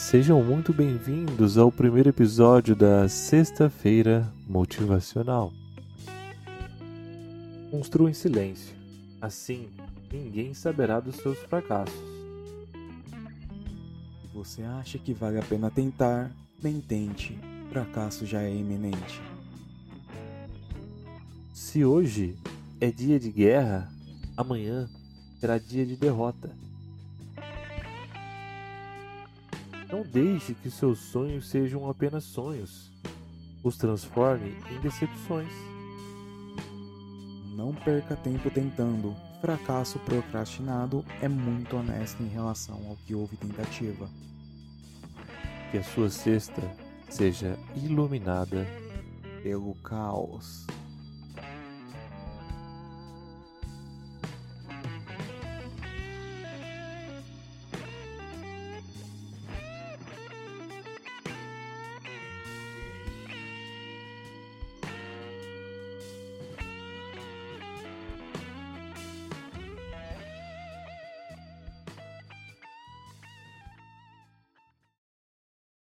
Sejam muito bem-vindos ao primeiro episódio da Sexta-feira Motivacional. Construa em silêncio, assim ninguém saberá dos seus fracassos. Você acha que vale a pena tentar? Nem tente, fracasso já é iminente. Se hoje é dia de guerra, amanhã será dia de derrota. Não deixe que seus sonhos sejam apenas sonhos. Os transforme em decepções. Não perca tempo tentando. Fracasso procrastinado é muito honesto em relação ao que houve tentativa. Que a sua cesta seja iluminada Pelo caos.